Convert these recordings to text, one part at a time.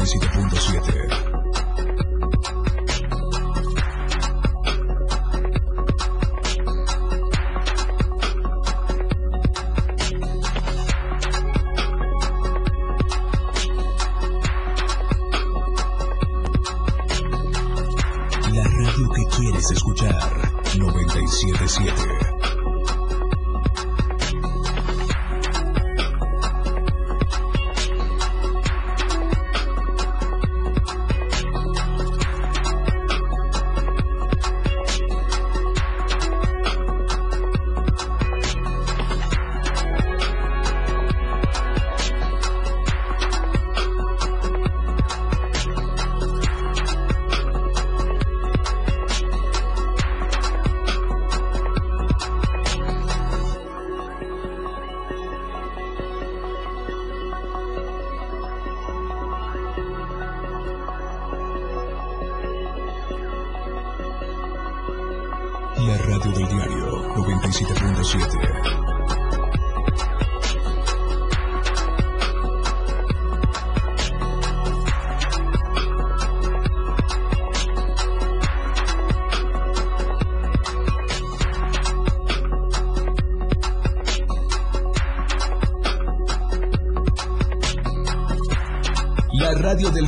97.7.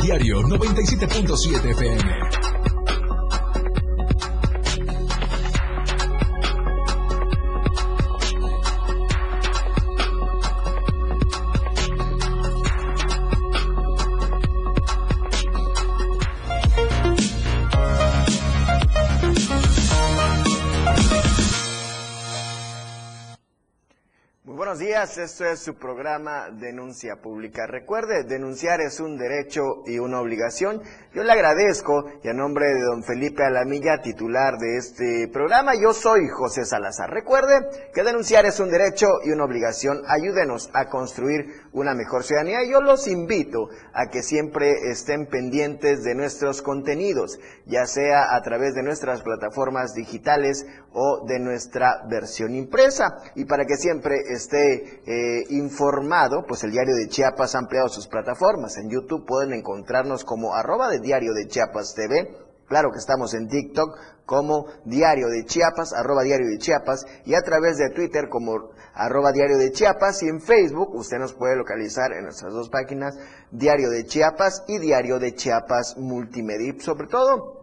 diario 97.7 FM. Buenos días, esto es su programa Denuncia Pública. Recuerde, denunciar es un derecho y una obligación. Yo le agradezco y a nombre de don Felipe Alamilla, titular de este programa, yo soy José Salazar. Recuerde que denunciar es un derecho y una obligación. Ayúdenos a construir una mejor ciudadanía. Yo los invito a que siempre estén pendientes de nuestros contenidos, ya sea a través de nuestras plataformas digitales o de nuestra versión impresa. Y para que siempre esté eh, informado, pues el Diario de Chiapas ha ampliado sus plataformas. En YouTube pueden encontrarnos como arroba de Diario de Chiapas TV. Claro que estamos en TikTok como Diario de Chiapas, arroba Diario de Chiapas, y a través de Twitter como arroba Diario de Chiapas, y en Facebook usted nos puede localizar en nuestras dos páginas, Diario de Chiapas y Diario de Chiapas Multimedia. Sobre todo,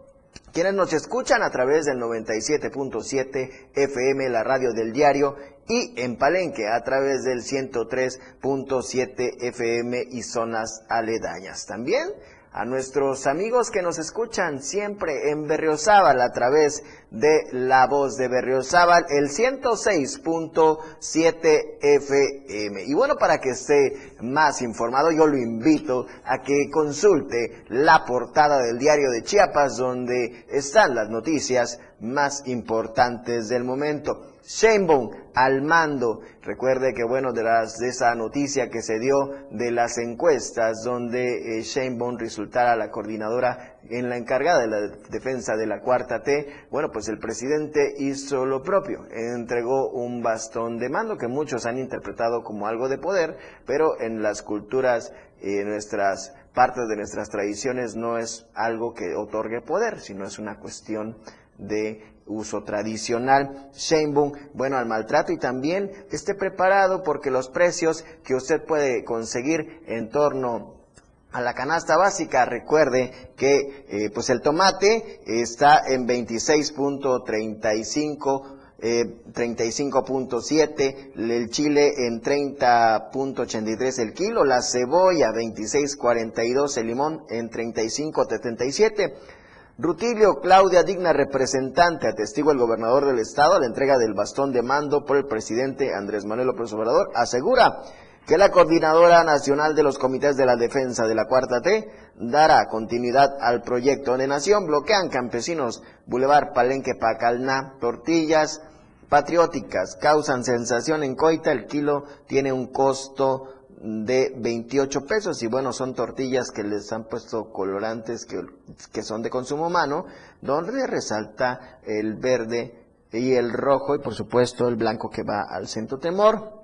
quienes nos escuchan a través del 97.7 FM, la radio del diario, y en Palenque a través del 103.7 FM y zonas aledañas. También a nuestros amigos que nos escuchan siempre en Berriozábal a través de La Voz de Berriozábal, el 106.7 FM. Y bueno, para que esté más informado, yo lo invito a que consulte la portada del diario de Chiapas, donde están las noticias más importantes del momento. Sheinbaum al mando. Recuerde que bueno, de, las, de esa noticia que se dio de las encuestas donde eh, Sheinbaum resultara la coordinadora en la encargada de la defensa de la cuarta T, bueno, pues el presidente hizo lo propio, entregó un bastón de mando que muchos han interpretado como algo de poder, pero en las culturas, eh, nuestras partes de nuestras tradiciones no es algo que otorgue poder, sino es una cuestión de uso tradicional. Sheinbaum, bueno, al maltrato y también esté preparado porque los precios que usted puede conseguir en torno a la canasta básica, recuerde que eh, pues el tomate está en 26.35 eh, 35.7, el chile en 30.83 el kilo, la cebolla 26.42, el limón en 35.77. Rutilio Claudia Digna, representante, atestigo el gobernador del estado a la entrega del bastón de mando por el presidente Andrés Manuel López Obrador, asegura que la Coordinadora Nacional de los Comités de la Defensa de la Cuarta T dará continuidad al proyecto de nación. Bloquean campesinos Boulevard Palenque Pacalná, tortillas patrióticas, causan sensación en Coita, el kilo tiene un costo de 28 pesos y bueno, son tortillas que les han puesto colorantes que, que son de consumo humano, donde resalta el verde y el rojo y por supuesto el blanco que va al centro temor.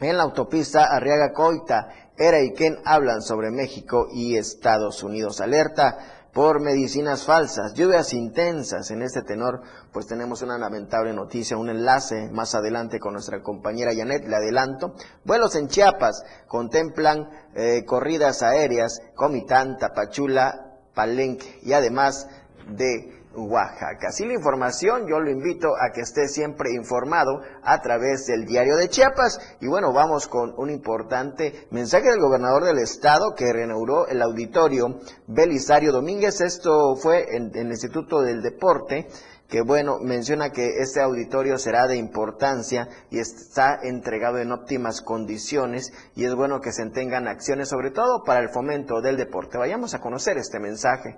en la autopista Arriaga Coita. Era y Ken hablan sobre México y Estados Unidos. Alerta por medicinas falsas, lluvias intensas. En este tenor, pues tenemos una lamentable noticia, un enlace más adelante con nuestra compañera Janet, le adelanto. Vuelos en Chiapas contemplan eh, corridas aéreas, Comitán, Tapachula, Palenque y además de Oaxaca. Así la información, yo lo invito a que esté siempre informado a través del diario de Chiapas. Y bueno, vamos con un importante mensaje del gobernador del estado que reinauguró el auditorio Belisario Domínguez. Esto fue en, el Instituto del Deporte que bueno, menciona que este auditorio será de importancia y está entregado en óptimas condiciones y es bueno que se tengan acciones sobre todo para el fomento del deporte. Vayamos a conocer este mensaje.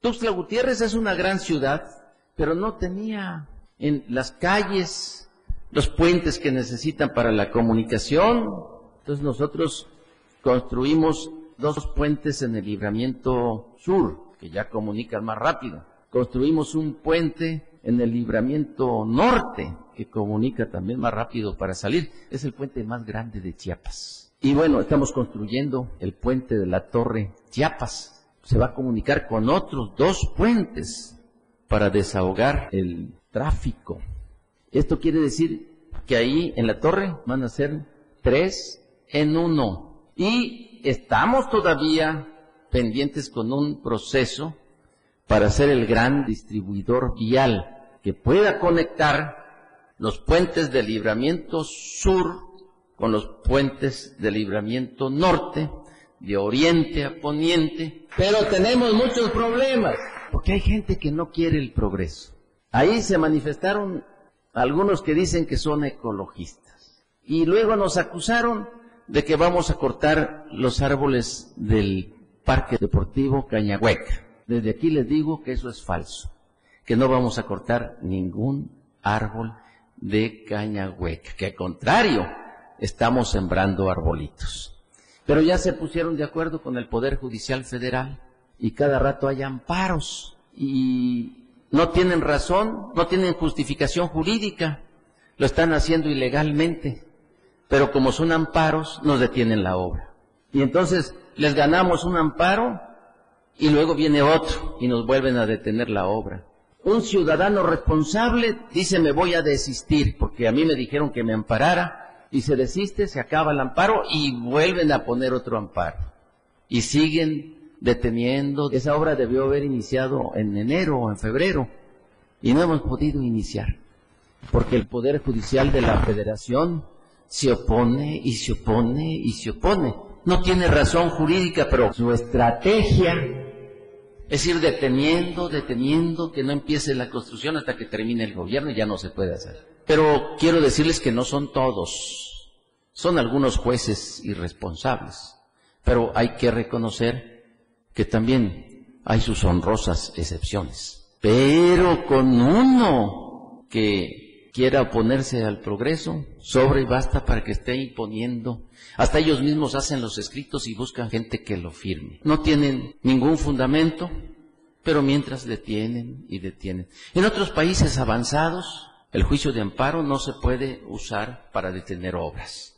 Tuxtla Gutiérrez es una gran ciudad, pero no tenía en las calles los puentes que necesitan para la comunicación. Entonces nosotros construimos dos puentes en el libramiento sur, que ya comunican más rápido. Construimos un puente en el libramiento norte, que comunica también más rápido para salir. Es el puente más grande de Chiapas. Y bueno, estamos construyendo el puente de la Torre Chiapas, se va a comunicar con otros dos puentes para desahogar el tráfico. Esto quiere decir que ahí en la torre van a ser tres en uno. Y estamos todavía pendientes con un proceso para ser el gran distribuidor vial que pueda conectar los puentes de libramiento sur con los puentes de libramiento norte de oriente a poniente, pero tenemos muchos problemas, porque hay gente que no quiere el progreso. Ahí se manifestaron algunos que dicen que son ecologistas, y luego nos acusaron de que vamos a cortar los árboles del Parque Deportivo Cañahueca. Desde aquí les digo que eso es falso, que no vamos a cortar ningún árbol de Cañahueca, que al contrario, estamos sembrando arbolitos. Pero ya se pusieron de acuerdo con el Poder Judicial Federal y cada rato hay amparos y no tienen razón, no tienen justificación jurídica, lo están haciendo ilegalmente, pero como son amparos, nos detienen la obra. Y entonces les ganamos un amparo y luego viene otro y nos vuelven a detener la obra. Un ciudadano responsable dice me voy a desistir porque a mí me dijeron que me amparara y se desiste, se acaba el amparo y vuelven a poner otro amparo. Y siguen deteniendo. Esa obra debió haber iniciado en enero o en febrero y no hemos podido iniciar. Porque el Poder Judicial de la Federación se opone y se opone y se opone. No tiene razón jurídica, pero su estrategia es ir deteniendo, deteniendo, que no empiece la construcción hasta que termine el gobierno y ya no se puede hacer. Pero quiero decirles que no son todos, son algunos jueces irresponsables, pero hay que reconocer que también hay sus honrosas excepciones. Pero con uno que quiera oponerse al progreso, sobre y basta para que esté imponiendo. Hasta ellos mismos hacen los escritos y buscan gente que lo firme. No tienen ningún fundamento, pero mientras detienen y detienen. En otros países avanzados, el juicio de amparo no se puede usar para detener obras.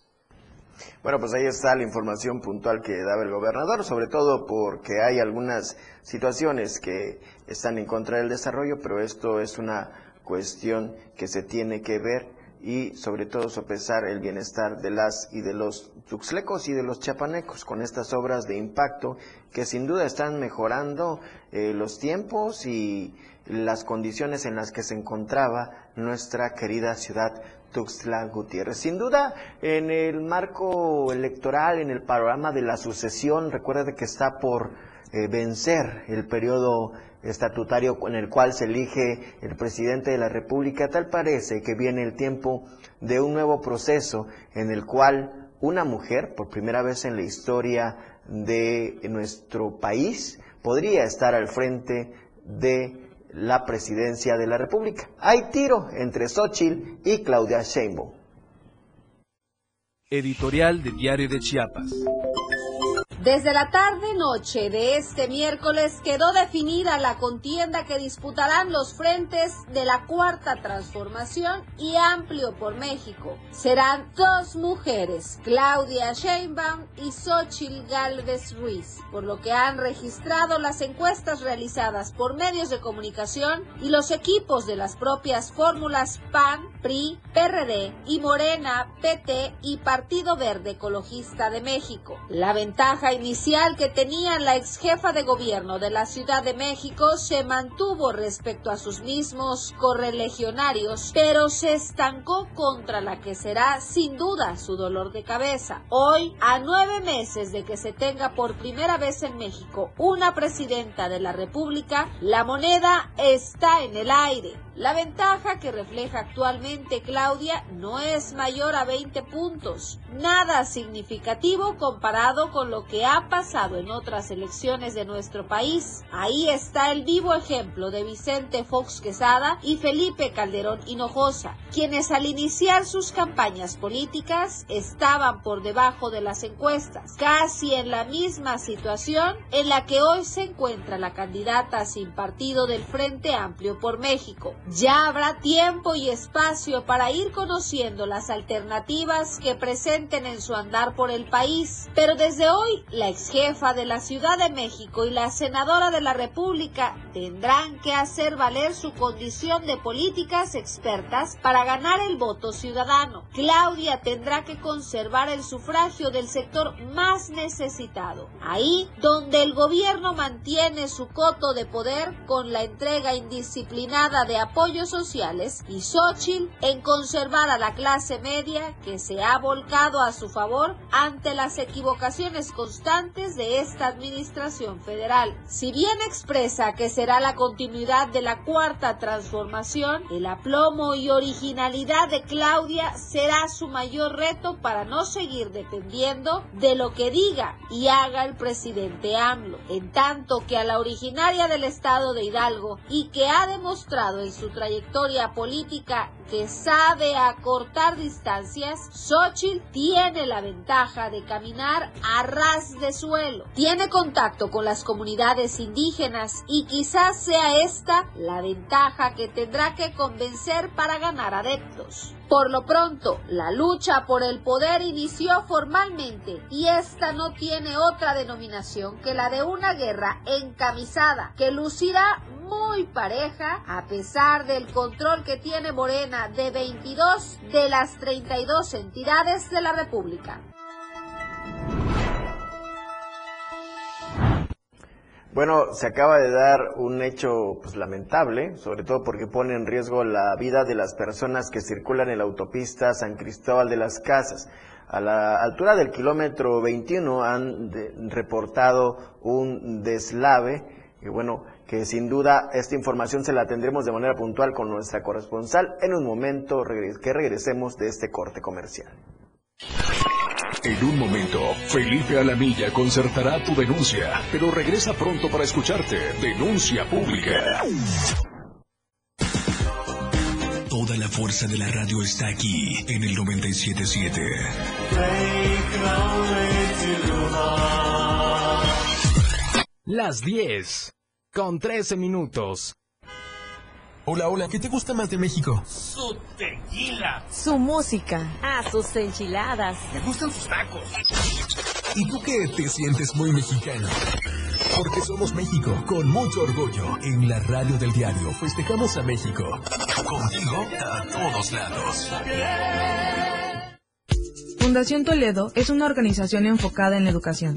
Bueno, pues ahí está la información puntual que daba el gobernador, sobre todo porque hay algunas situaciones que están en contra del desarrollo, pero esto es una cuestión que se tiene que ver y sobre todo sopesar el bienestar de las y de los tuxlecos y de los chapanecos con estas obras de impacto que sin duda están mejorando eh, los tiempos y las condiciones en las que se encontraba nuestra querida ciudad Tuxtla Gutiérrez. Sin duda, en el marco electoral, en el panorama de la sucesión, recuerde que está por eh, vencer el periodo estatutario en el cual se elige el presidente de la República, tal parece que viene el tiempo de un nuevo proceso en el cual una mujer, por primera vez en la historia de nuestro país, podría estar al frente de la presidencia de la República. Hay tiro entre Xochitl y Claudia Sheinbaum. Editorial de Diario de Chiapas. Desde la tarde-noche de este miércoles quedó definida la contienda que disputarán los frentes de la Cuarta Transformación y Amplio por México. Serán dos mujeres, Claudia Sheinbaum y Xochitl Galvez Ruiz, por lo que han registrado las encuestas realizadas por medios de comunicación y los equipos de las propias fórmulas PAN, PRI, PRD y Morena, PT y Partido Verde Ecologista de México. La ventaja inicial que tenía la ex jefa de gobierno de la Ciudad de México se mantuvo respecto a sus mismos correligionarios, pero se estancó contra la que será sin duda su dolor de cabeza. Hoy, a nueve meses de que se tenga por primera vez en México una presidenta de la República, la moneda está en el aire. La ventaja que refleja actualmente Claudia no es mayor a 20 puntos, nada significativo comparado con lo que ha pasado en otras elecciones de nuestro país. Ahí está el vivo ejemplo de Vicente Fox Quesada y Felipe Calderón Hinojosa, quienes al iniciar sus campañas políticas estaban por debajo de las encuestas, casi en la misma situación en la que hoy se encuentra la candidata sin partido del Frente Amplio por México. Ya habrá tiempo y espacio para ir conociendo las alternativas que presenten en su andar por el país, pero desde hoy la ex jefa de la Ciudad de México y la senadora de la República tendrán que hacer valer su condición de políticas expertas para ganar el voto ciudadano. Claudia tendrá que conservar el sufragio del sector más necesitado, ahí donde el gobierno mantiene su coto de poder con la entrega indisciplinada de sociales y Xochitl en conservar a la clase media que se ha volcado a su favor ante las equivocaciones constantes de esta administración federal. Si bien expresa que será la continuidad de la cuarta transformación, el aplomo y originalidad de Claudia será su mayor reto para no seguir dependiendo de lo que diga y haga el presidente AMLO, en tanto que a la originaria del estado de Hidalgo y que ha demostrado en su trayectoria política que sabe acortar distancias, Xochitl tiene la ventaja de caminar a ras de suelo. Tiene contacto con las comunidades indígenas y quizás sea esta la ventaja que tendrá que convencer para ganar adeptos. Por lo pronto, la lucha por el poder inició formalmente y esta no tiene otra denominación que la de una guerra encamisada que lucirá muy pareja a pesar del control que tiene Morena de 22 de las 32 entidades de la República. Bueno, se acaba de dar un hecho pues, lamentable, sobre todo porque pone en riesgo la vida de las personas que circulan en la autopista San Cristóbal de las Casas. A la altura del kilómetro 21 han reportado un deslave y bueno, que sin duda esta información se la tendremos de manera puntual con nuestra corresponsal en un momento que regresemos de este corte comercial. En un momento, Felipe Alamilla concertará tu denuncia, pero regresa pronto para escucharte. Denuncia pública. Toda la fuerza de la radio está aquí en el 977. Las 10 con 13 minutos. Hola, hola, ¿qué te gusta más de México? Su tequila. Su música. Ah, sus enchiladas. Me gustan sus tacos. ¿Y tú qué te sientes muy mexicano? Porque somos México, con mucho orgullo. En la radio del diario festejamos a México. Contigo a todos lados. Fundación Toledo es una organización enfocada en la educación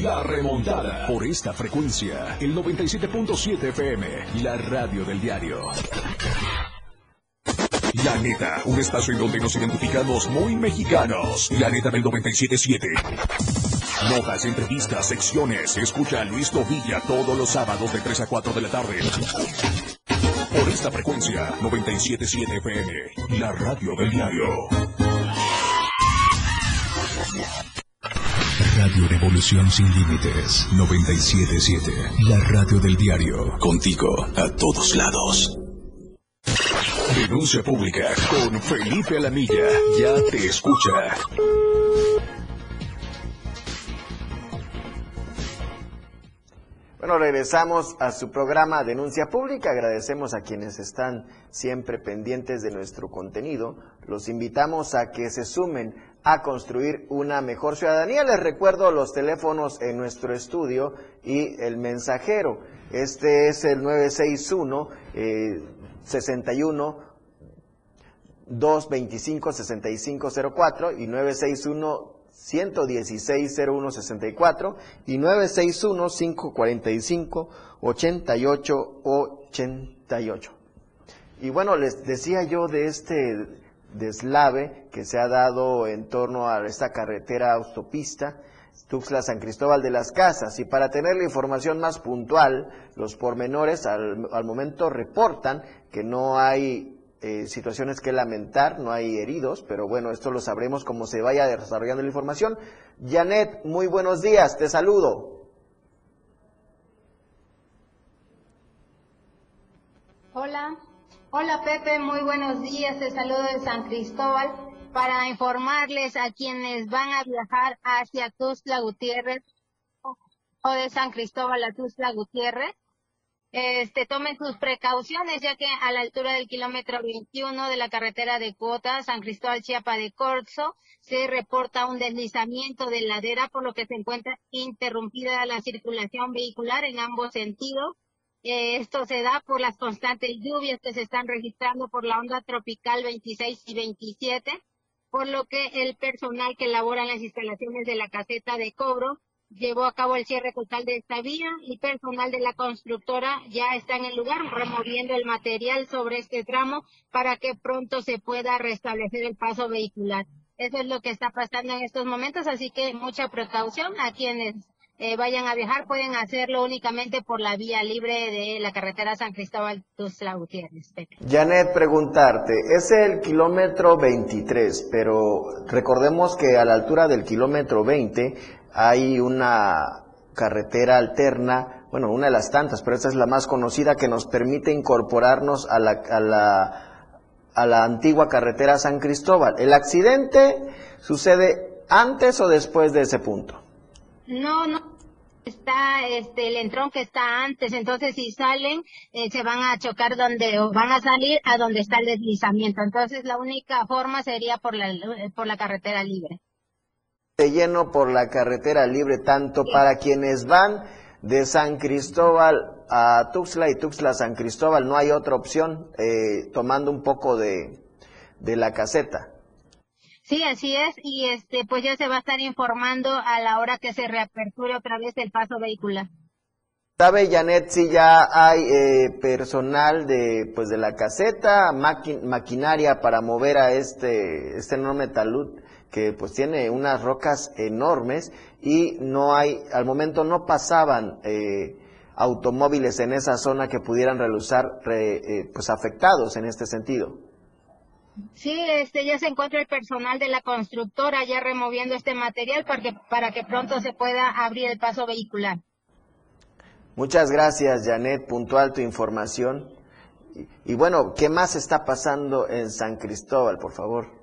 La remontada. Por esta frecuencia, el 97.7 FM, la radio del diario. La neta, un espacio en donde nos identificamos muy mexicanos. La neta del 97.7. Notas, entrevistas, secciones. Escucha a Luis Tobilla todos los sábados de 3 a 4 de la tarde. Por esta frecuencia, 97.7 FM, la radio del diario. Radio Revolución Sin Límites, 977. La radio del diario. Contigo a todos lados. Denuncia pública con Felipe Alamilla. Ya te escucha. Bueno, regresamos a su programa Denuncia Pública. Agradecemos a quienes están siempre pendientes de nuestro contenido. Los invitamos a que se sumen a construir una mejor ciudadanía. Les recuerdo los teléfonos en nuestro estudio y el mensajero. Este es el 961 61 225 6504 y 961 116 0164 y 961 545 88 88. Y bueno, les decía yo de este deslave que se ha dado en torno a esta carretera autopista Tuxtla San Cristóbal de las Casas. Y para tener la información más puntual, los pormenores al, al momento reportan que no hay eh, situaciones que lamentar, no hay heridos, pero bueno, esto lo sabremos como se vaya desarrollando la información. Janet, muy buenos días, te saludo. Hola, hola Pepe, muy buenos días, te saludo de San Cristóbal para informarles a quienes van a viajar hacia Tuzla Gutiérrez o de San Cristóbal a Tuzla Gutiérrez este, tomen sus precauciones, ya que a la altura del kilómetro 21 de la carretera de Cuota, San Cristóbal Chiapa de Corzo, se reporta un deslizamiento de ladera, por lo que se encuentra interrumpida la circulación vehicular en ambos sentidos. Eh, esto se da por las constantes lluvias que se están registrando por la onda tropical 26 y 27, por lo que el personal que labora en las instalaciones de la caseta de cobro llevó a cabo el cierre total de esta vía y personal de la constructora ya está en el lugar removiendo el material sobre este tramo para que pronto se pueda restablecer el paso vehicular. Eso es lo que está pasando en estos momentos, así que mucha precaución a quienes eh, vayan a viajar pueden hacerlo únicamente por la vía libre de la carretera San Cristóbal Tuzla Gutiérrez. Janet, preguntarte, es el kilómetro 23, pero recordemos que a la altura del kilómetro 20 hay una carretera alterna, bueno, una de las tantas, pero esta es la más conocida que nos permite incorporarnos a la, a la, a la antigua carretera San Cristóbal. ¿El accidente sucede antes o después de ese punto? No, no. Está este el entrón que está antes, entonces si salen eh, se van a chocar donde o van a salir a donde está el deslizamiento. Entonces la única forma sería por la por la carretera libre lleno por la carretera libre, tanto para quienes van de San Cristóbal a Tuxtla y Tuxtla a San Cristóbal. No hay otra opción, eh, tomando un poco de, de la caseta. Sí, así es, y este, pues ya se va a estar informando a la hora que se reaperture otra vez el paso vehicular. ¿Sabe, Janet, si ya hay eh, personal de, pues, de la caseta, maquinaria para mover a este, este enorme talud que pues tiene unas rocas enormes y no hay, al momento no pasaban eh, automóviles en esa zona que pudieran relusar eh, pues afectados en este sentido. Sí, este, ya se encuentra el personal de la constructora ya removiendo este material para que, para que pronto se pueda abrir el paso vehicular. Muchas gracias, Janet, puntual tu información. Y, y bueno, ¿qué más está pasando en San Cristóbal, por favor?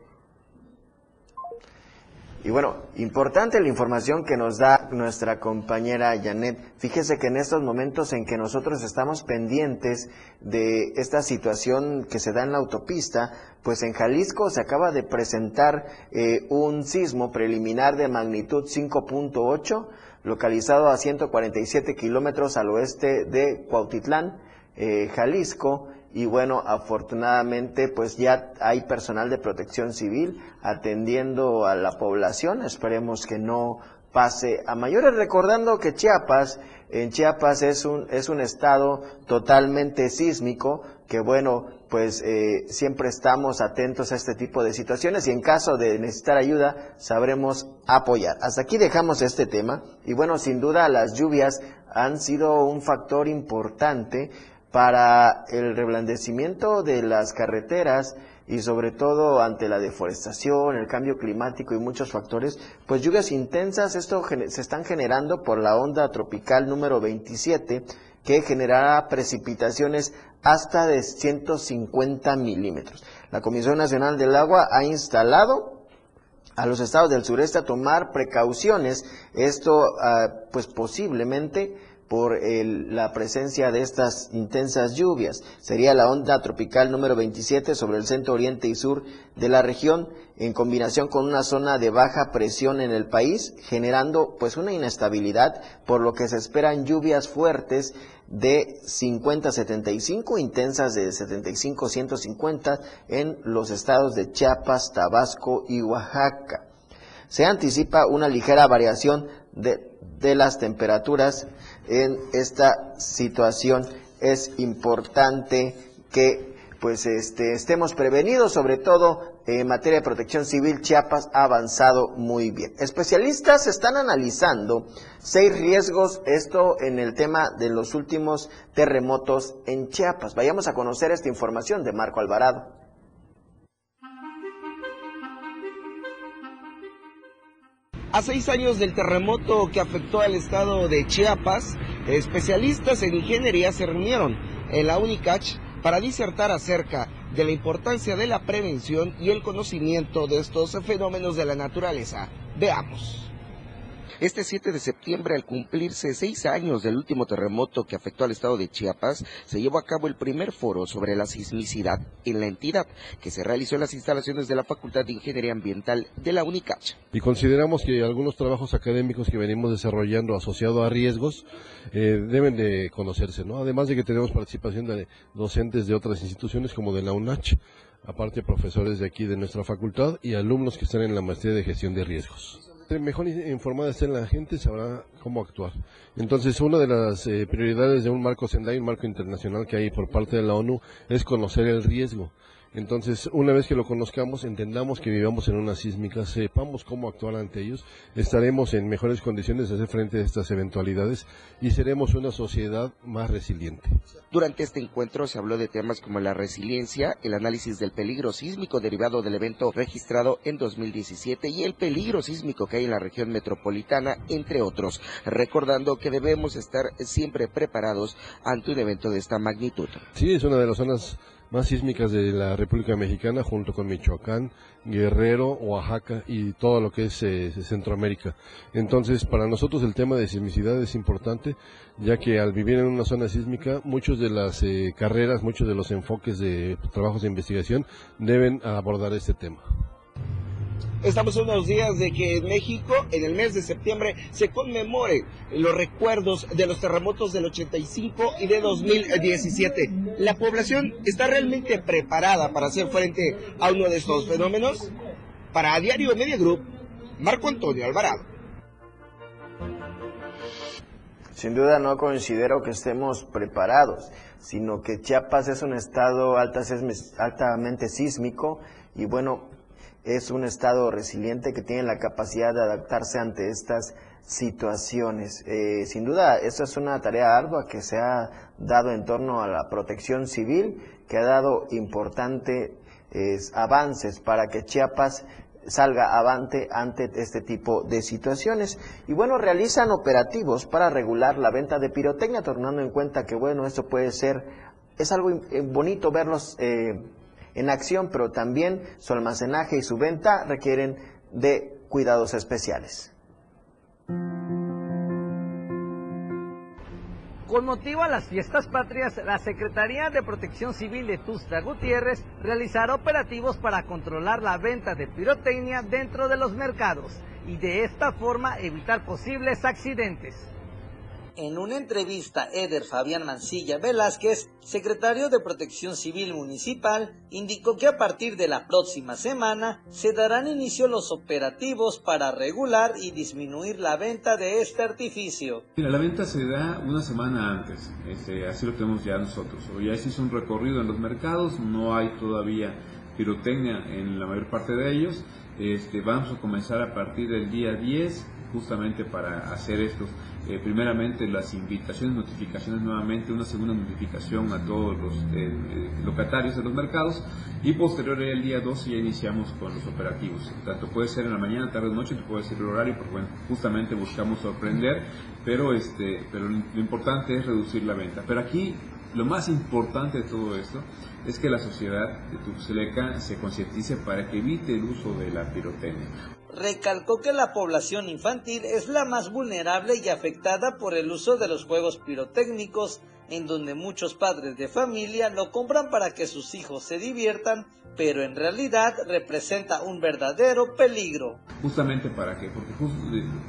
Y bueno, importante la información que nos da nuestra compañera Janet. Fíjese que en estos momentos en que nosotros estamos pendientes de esta situación que se da en la autopista, pues en Jalisco se acaba de presentar eh, un sismo preliminar de magnitud 5.8, localizado a 147 kilómetros al oeste de Cuautitlán, eh, Jalisco y bueno, afortunadamente pues ya hay personal de protección civil atendiendo a la población, esperemos que no pase a mayores, recordando que Chiapas, en Chiapas es un, es un estado totalmente sísmico, que bueno, pues eh, siempre estamos atentos a este tipo de situaciones y en caso de necesitar ayuda sabremos apoyar. Hasta aquí dejamos este tema y bueno, sin duda las lluvias han sido un factor importante para el reblandecimiento de las carreteras y sobre todo ante la deforestación, el cambio climático y muchos factores, pues lluvias intensas, esto se están generando por la onda tropical número 27, que generará precipitaciones hasta de 150 milímetros. La Comisión Nacional del Agua ha instalado a los estados del sureste a tomar precauciones, esto ah, pues posiblemente por la presencia de estas intensas lluvias. Sería la onda tropical número 27 sobre el centro oriente y sur de la región, en combinación con una zona de baja presión en el país, generando pues una inestabilidad, por lo que se esperan lluvias fuertes de 50 75, intensas de 75 150 en los estados de Chiapas, Tabasco y Oaxaca. Se anticipa una ligera variación de las temperaturas en esta situación. Es importante que pues este, estemos prevenidos, sobre todo en materia de protección civil, Chiapas ha avanzado muy bien. Especialistas están analizando seis riesgos, esto en el tema de los últimos terremotos en Chiapas. Vayamos a conocer esta información de Marco Alvarado. A seis años del terremoto que afectó al estado de Chiapas, especialistas en ingeniería se reunieron en la UNICACH para disertar acerca de la importancia de la prevención y el conocimiento de estos fenómenos de la naturaleza. Veamos. Este 7 de septiembre, al cumplirse seis años del último terremoto que afectó al estado de Chiapas, se llevó a cabo el primer foro sobre la sismicidad en la entidad, que se realizó en las instalaciones de la Facultad de Ingeniería Ambiental de la UNICACH. Y consideramos que algunos trabajos académicos que venimos desarrollando asociados a riesgos eh, deben de conocerse, ¿no? Además de que tenemos participación de docentes de otras instituciones como de la UNACH, aparte profesores de aquí de nuestra facultad y alumnos que están en la maestría de gestión de riesgos mejor informada esté la gente, sabrá cómo actuar. Entonces, una de las eh, prioridades de un marco Sendai, un marco internacional que hay por parte de la ONU, es conocer el riesgo. Entonces, una vez que lo conozcamos, entendamos que vivamos en una sísmica, sepamos cómo actuar ante ellos, estaremos en mejores condiciones de hacer frente a estas eventualidades y seremos una sociedad más resiliente. Durante este encuentro se habló de temas como la resiliencia, el análisis del peligro sísmico derivado del evento registrado en 2017 y el peligro sísmico que hay en la región metropolitana, entre otros, recordando que debemos estar siempre preparados ante un evento de esta magnitud. Sí, es una de las zonas más sísmicas de la República Mexicana junto con Michoacán, Guerrero, Oaxaca y todo lo que es eh, Centroamérica. Entonces, para nosotros el tema de sismicidad es importante, ya que al vivir en una zona sísmica, muchas de las eh, carreras, muchos de los enfoques de trabajos de investigación deben abordar este tema. Estamos a unos días de que en México, en el mes de septiembre, se conmemore los recuerdos de los terremotos del 85 y de 2017. ¿La población está realmente preparada para hacer frente a uno de estos fenómenos? Para Diario Media Group, Marco Antonio Alvarado. Sin duda no considero que estemos preparados, sino que Chiapas es un estado altamente sísmico y bueno, es un estado resiliente que tiene la capacidad de adaptarse ante estas situaciones. Eh, sin duda, esa es una tarea ardua que se ha dado en torno a la protección civil, que ha dado importantes avances para que Chiapas salga avante ante este tipo de situaciones. Y bueno, realizan operativos para regular la venta de pirotecnia, tomando en cuenta que bueno, esto puede ser, es algo eh, bonito verlos eh, en acción, pero también su almacenaje y su venta requieren de cuidados especiales. Con motivo a las fiestas patrias, la Secretaría de Protección Civil de Tusta Gutiérrez realizará operativos para controlar la venta de pirotecnia dentro de los mercados y de esta forma evitar posibles accidentes. En una entrevista, Eder Fabián Mancilla Velázquez, secretario de Protección Civil Municipal, indicó que a partir de la próxima semana se darán inicio los operativos para regular y disminuir la venta de este artificio. Mira, la venta se da una semana antes, este, así lo tenemos ya nosotros. Ya se hizo un recorrido en los mercados, no hay todavía pirotecnia en la mayor parte de ellos. Este, vamos a comenzar a partir del día 10 justamente para hacer estos eh, primeramente las invitaciones, notificaciones nuevamente, una segunda notificación a todos los eh, eh, locatarios de los mercados y posterior el día 12 ya iniciamos con los operativos. Tanto puede ser en la mañana, tarde, noche, puede ser el horario, porque justamente buscamos sorprender, pero, este, pero lo importante es reducir la venta. Pero aquí lo más importante de todo esto es que la sociedad de Tuxleca se concientice para que evite el uso de la pirotecnia recalcó que la población infantil es la más vulnerable y afectada por el uso de los juegos pirotécnicos, en donde muchos padres de familia lo compran para que sus hijos se diviertan, pero en realidad representa un verdadero peligro. Justamente para qué, porque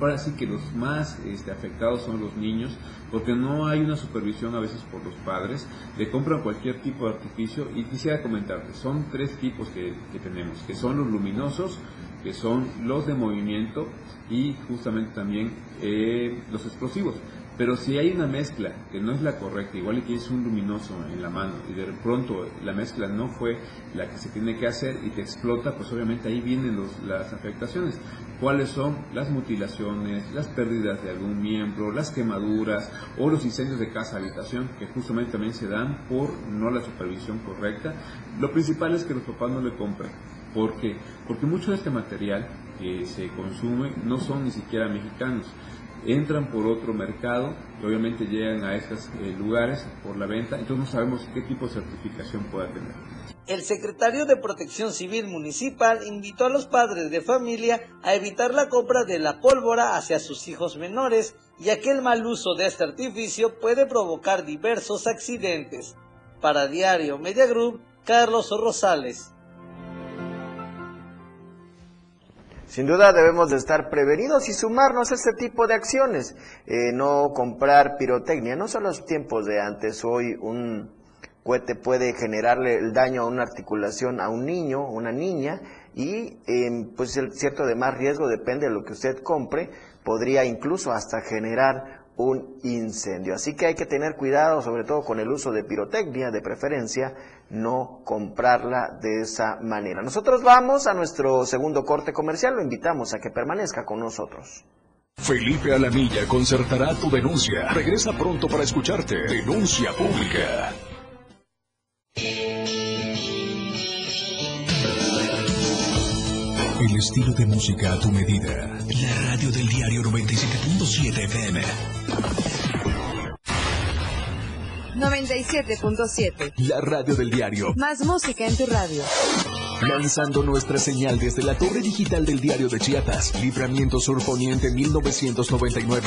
para sí que los más este, afectados son los niños, porque no hay una supervisión a veces por los padres, le compran cualquier tipo de artificio y quisiera comentarte, son tres tipos que, que tenemos, que son los luminosos, que son los de movimiento y justamente también eh, los explosivos. Pero si hay una mezcla que no es la correcta, igual que tienes un luminoso en la mano y de pronto la mezcla no fue la que se tiene que hacer y te explota, pues obviamente ahí vienen las afectaciones. ¿Cuáles son las mutilaciones, las pérdidas de algún miembro, las quemaduras o los incendios de casa habitación que justamente también se dan por no la supervisión correcta? Lo principal es que los papás no le compren ¿Por qué? Porque mucho de este material que se consume no son ni siquiera mexicanos. Entran por otro mercado y obviamente llegan a estos eh, lugares por la venta, entonces no sabemos qué tipo de certificación pueda tener. El secretario de Protección Civil Municipal invitó a los padres de familia a evitar la compra de la pólvora hacia sus hijos menores, ya que el mal uso de este artificio puede provocar diversos accidentes. Para Diario Media Group, Carlos Rosales. Sin duda debemos de estar prevenidos y sumarnos a este tipo de acciones. Eh, no comprar pirotecnia, no son los tiempos de antes. Hoy un cohete puede generarle el daño a una articulación a un niño, una niña, y em, pues el cierto de más riesgo depende de lo que usted compre, podría incluso hasta generar un incendio. Así que hay que tener cuidado, sobre todo con el uso de pirotecnia, de preferencia, no comprarla de esa manera. Nosotros vamos a nuestro segundo corte comercial, lo invitamos a que permanezca con nosotros. Felipe Alamilla concertará tu denuncia. Regresa pronto para escucharte. Denuncia pública. El estilo de música a tu medida. La radio del diario 97.7 FM. 97.7. La radio del diario. Más música en tu radio. Lanzando nuestra señal desde la torre digital del diario de Chiapas, Libramiento Sur Poniente 1999.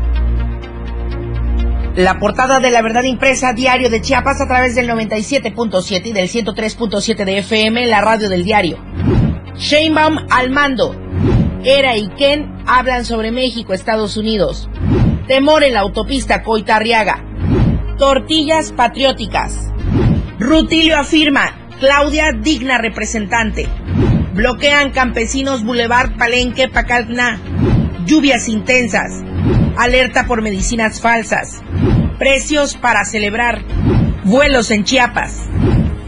La portada de la verdad impresa diario de Chiapas a través del 97.7 y del 103.7 de FM, la radio del diario. Sheinbaum al mando. Era y Ken hablan sobre México, Estados Unidos. Temor en la autopista Coitarriaga. Tortillas patrióticas. Rutilio afirma, Claudia digna representante. Bloquean campesinos Boulevard Palenque Pacalna. Lluvias intensas. Alerta por medicinas falsas. Precios para celebrar. Vuelos en Chiapas.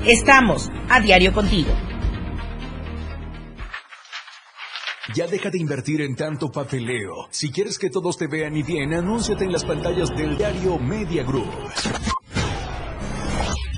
Estamos a diario contigo. Ya deja de invertir en tanto papeleo. Si quieres que todos te vean y bien, anúnciate en las pantallas del diario Media Group.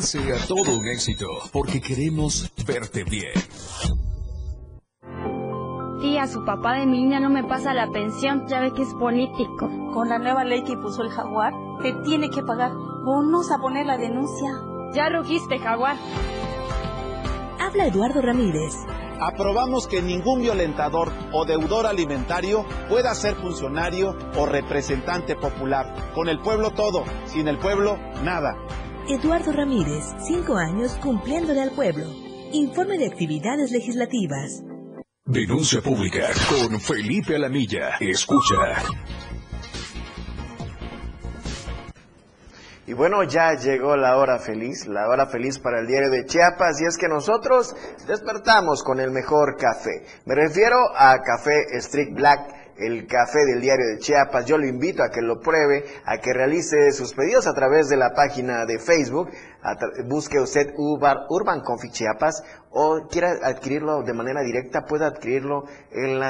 sea todo un éxito, porque queremos verte bien. Tía, su papá de mi niña no me pasa la pensión, ya ve que es político. Con la nueva ley que puso el jaguar, te tiene que pagar. Bonos a poner la denuncia. Ya rugiste, jaguar. Habla Eduardo Ramírez. Aprobamos que ningún violentador o deudor alimentario pueda ser funcionario o representante popular. Con el pueblo todo, sin el pueblo nada. Eduardo Ramírez, cinco años cumpliéndole al pueblo. Informe de actividades legislativas. Denuncia pública con Felipe Alamilla. Escucha. Y bueno, ya llegó la hora feliz, la hora feliz para el diario de Chiapas, y es que nosotros despertamos con el mejor café. Me refiero a Café Street Black el café del diario de Chiapas. Yo lo invito a que lo pruebe, a que realice sus pedidos a través de la página de Facebook. busque usted Urban Coffee Chiapas o quiera adquirirlo de manera directa, puede adquirirlo en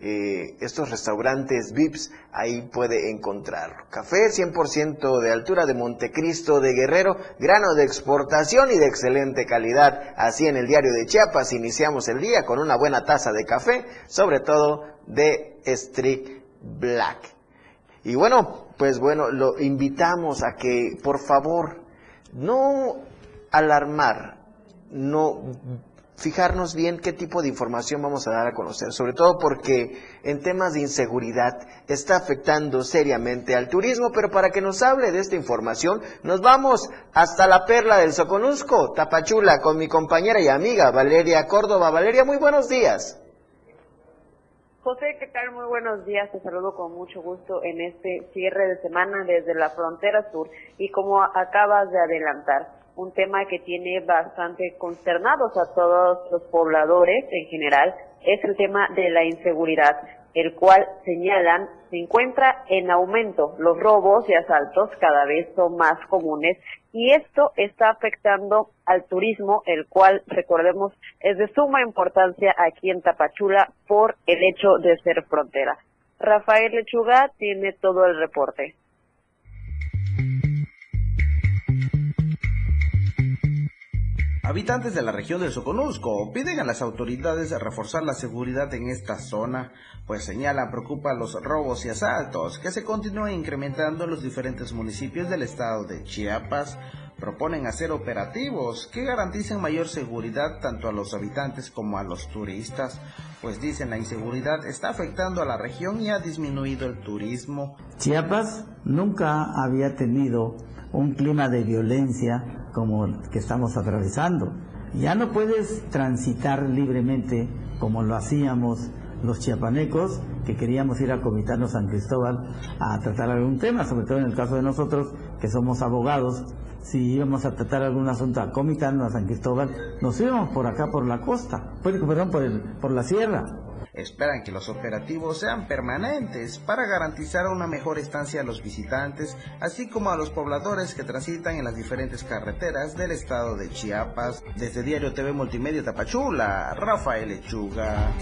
eh, estos restaurantes VIPs, ahí puede encontrarlo. Café 100% de altura de Montecristo de Guerrero, grano de exportación y de excelente calidad. Así en el diario de Chiapas iniciamos el día con una buena taza de café, sobre todo de Street Black. Y bueno, pues bueno, lo invitamos a que por favor no alarmar, no fijarnos bien qué tipo de información vamos a dar a conocer, sobre todo porque en temas de inseguridad está afectando seriamente al turismo, pero para que nos hable de esta información, nos vamos hasta la perla del Soconusco, Tapachula, con mi compañera y amiga Valeria Córdoba. Valeria, muy buenos días. José, ¿qué tal? Muy buenos días. Te saludo con mucho gusto en este cierre de semana desde la frontera sur y como acabas de adelantar, un tema que tiene bastante consternados a todos los pobladores en general es el tema de la inseguridad el cual señalan se encuentra en aumento. Los robos y asaltos cada vez son más comunes y esto está afectando al turismo, el cual, recordemos, es de suma importancia aquí en Tapachula por el hecho de ser frontera. Rafael Lechuga tiene todo el reporte. Habitantes de la región del Soconusco piden a las autoridades reforzar la seguridad en esta zona, pues señalan preocupan los robos y asaltos que se continúan incrementando en los diferentes municipios del estado de Chiapas. Proponen hacer operativos que garanticen mayor seguridad tanto a los habitantes como a los turistas, pues dicen la inseguridad está afectando a la región y ha disminuido el turismo. Chiapas nunca había tenido un clima de violencia como que estamos atravesando. Ya no puedes transitar libremente como lo hacíamos los chiapanecos que queríamos ir a Comitarnos San Cristóbal a tratar algún tema, sobre todo en el caso de nosotros que somos abogados, si íbamos a tratar algún asunto a Comitano, a San Cristóbal, nos íbamos por acá por la costa, perdón, por, el, por la sierra, Esperan que los operativos sean permanentes para garantizar una mejor estancia a los visitantes, así como a los pobladores que transitan en las diferentes carreteras del estado de Chiapas. Desde Diario TV Multimedia Tapachula, Rafael Lechuga.